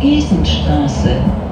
Vogesenstraße.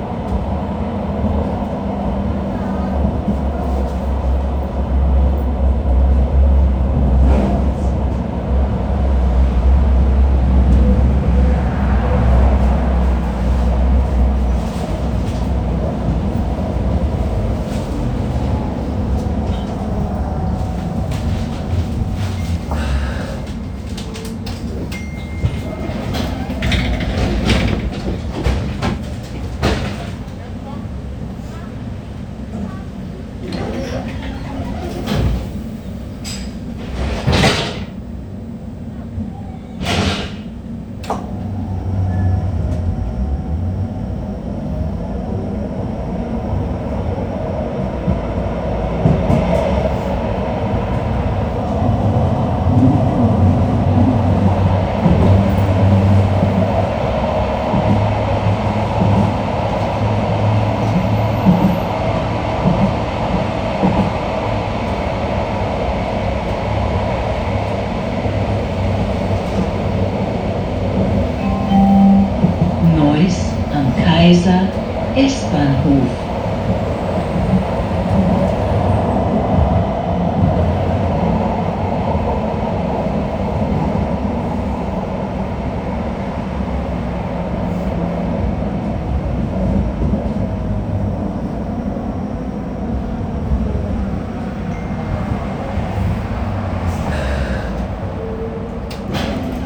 Kaiser S-Bahnhof.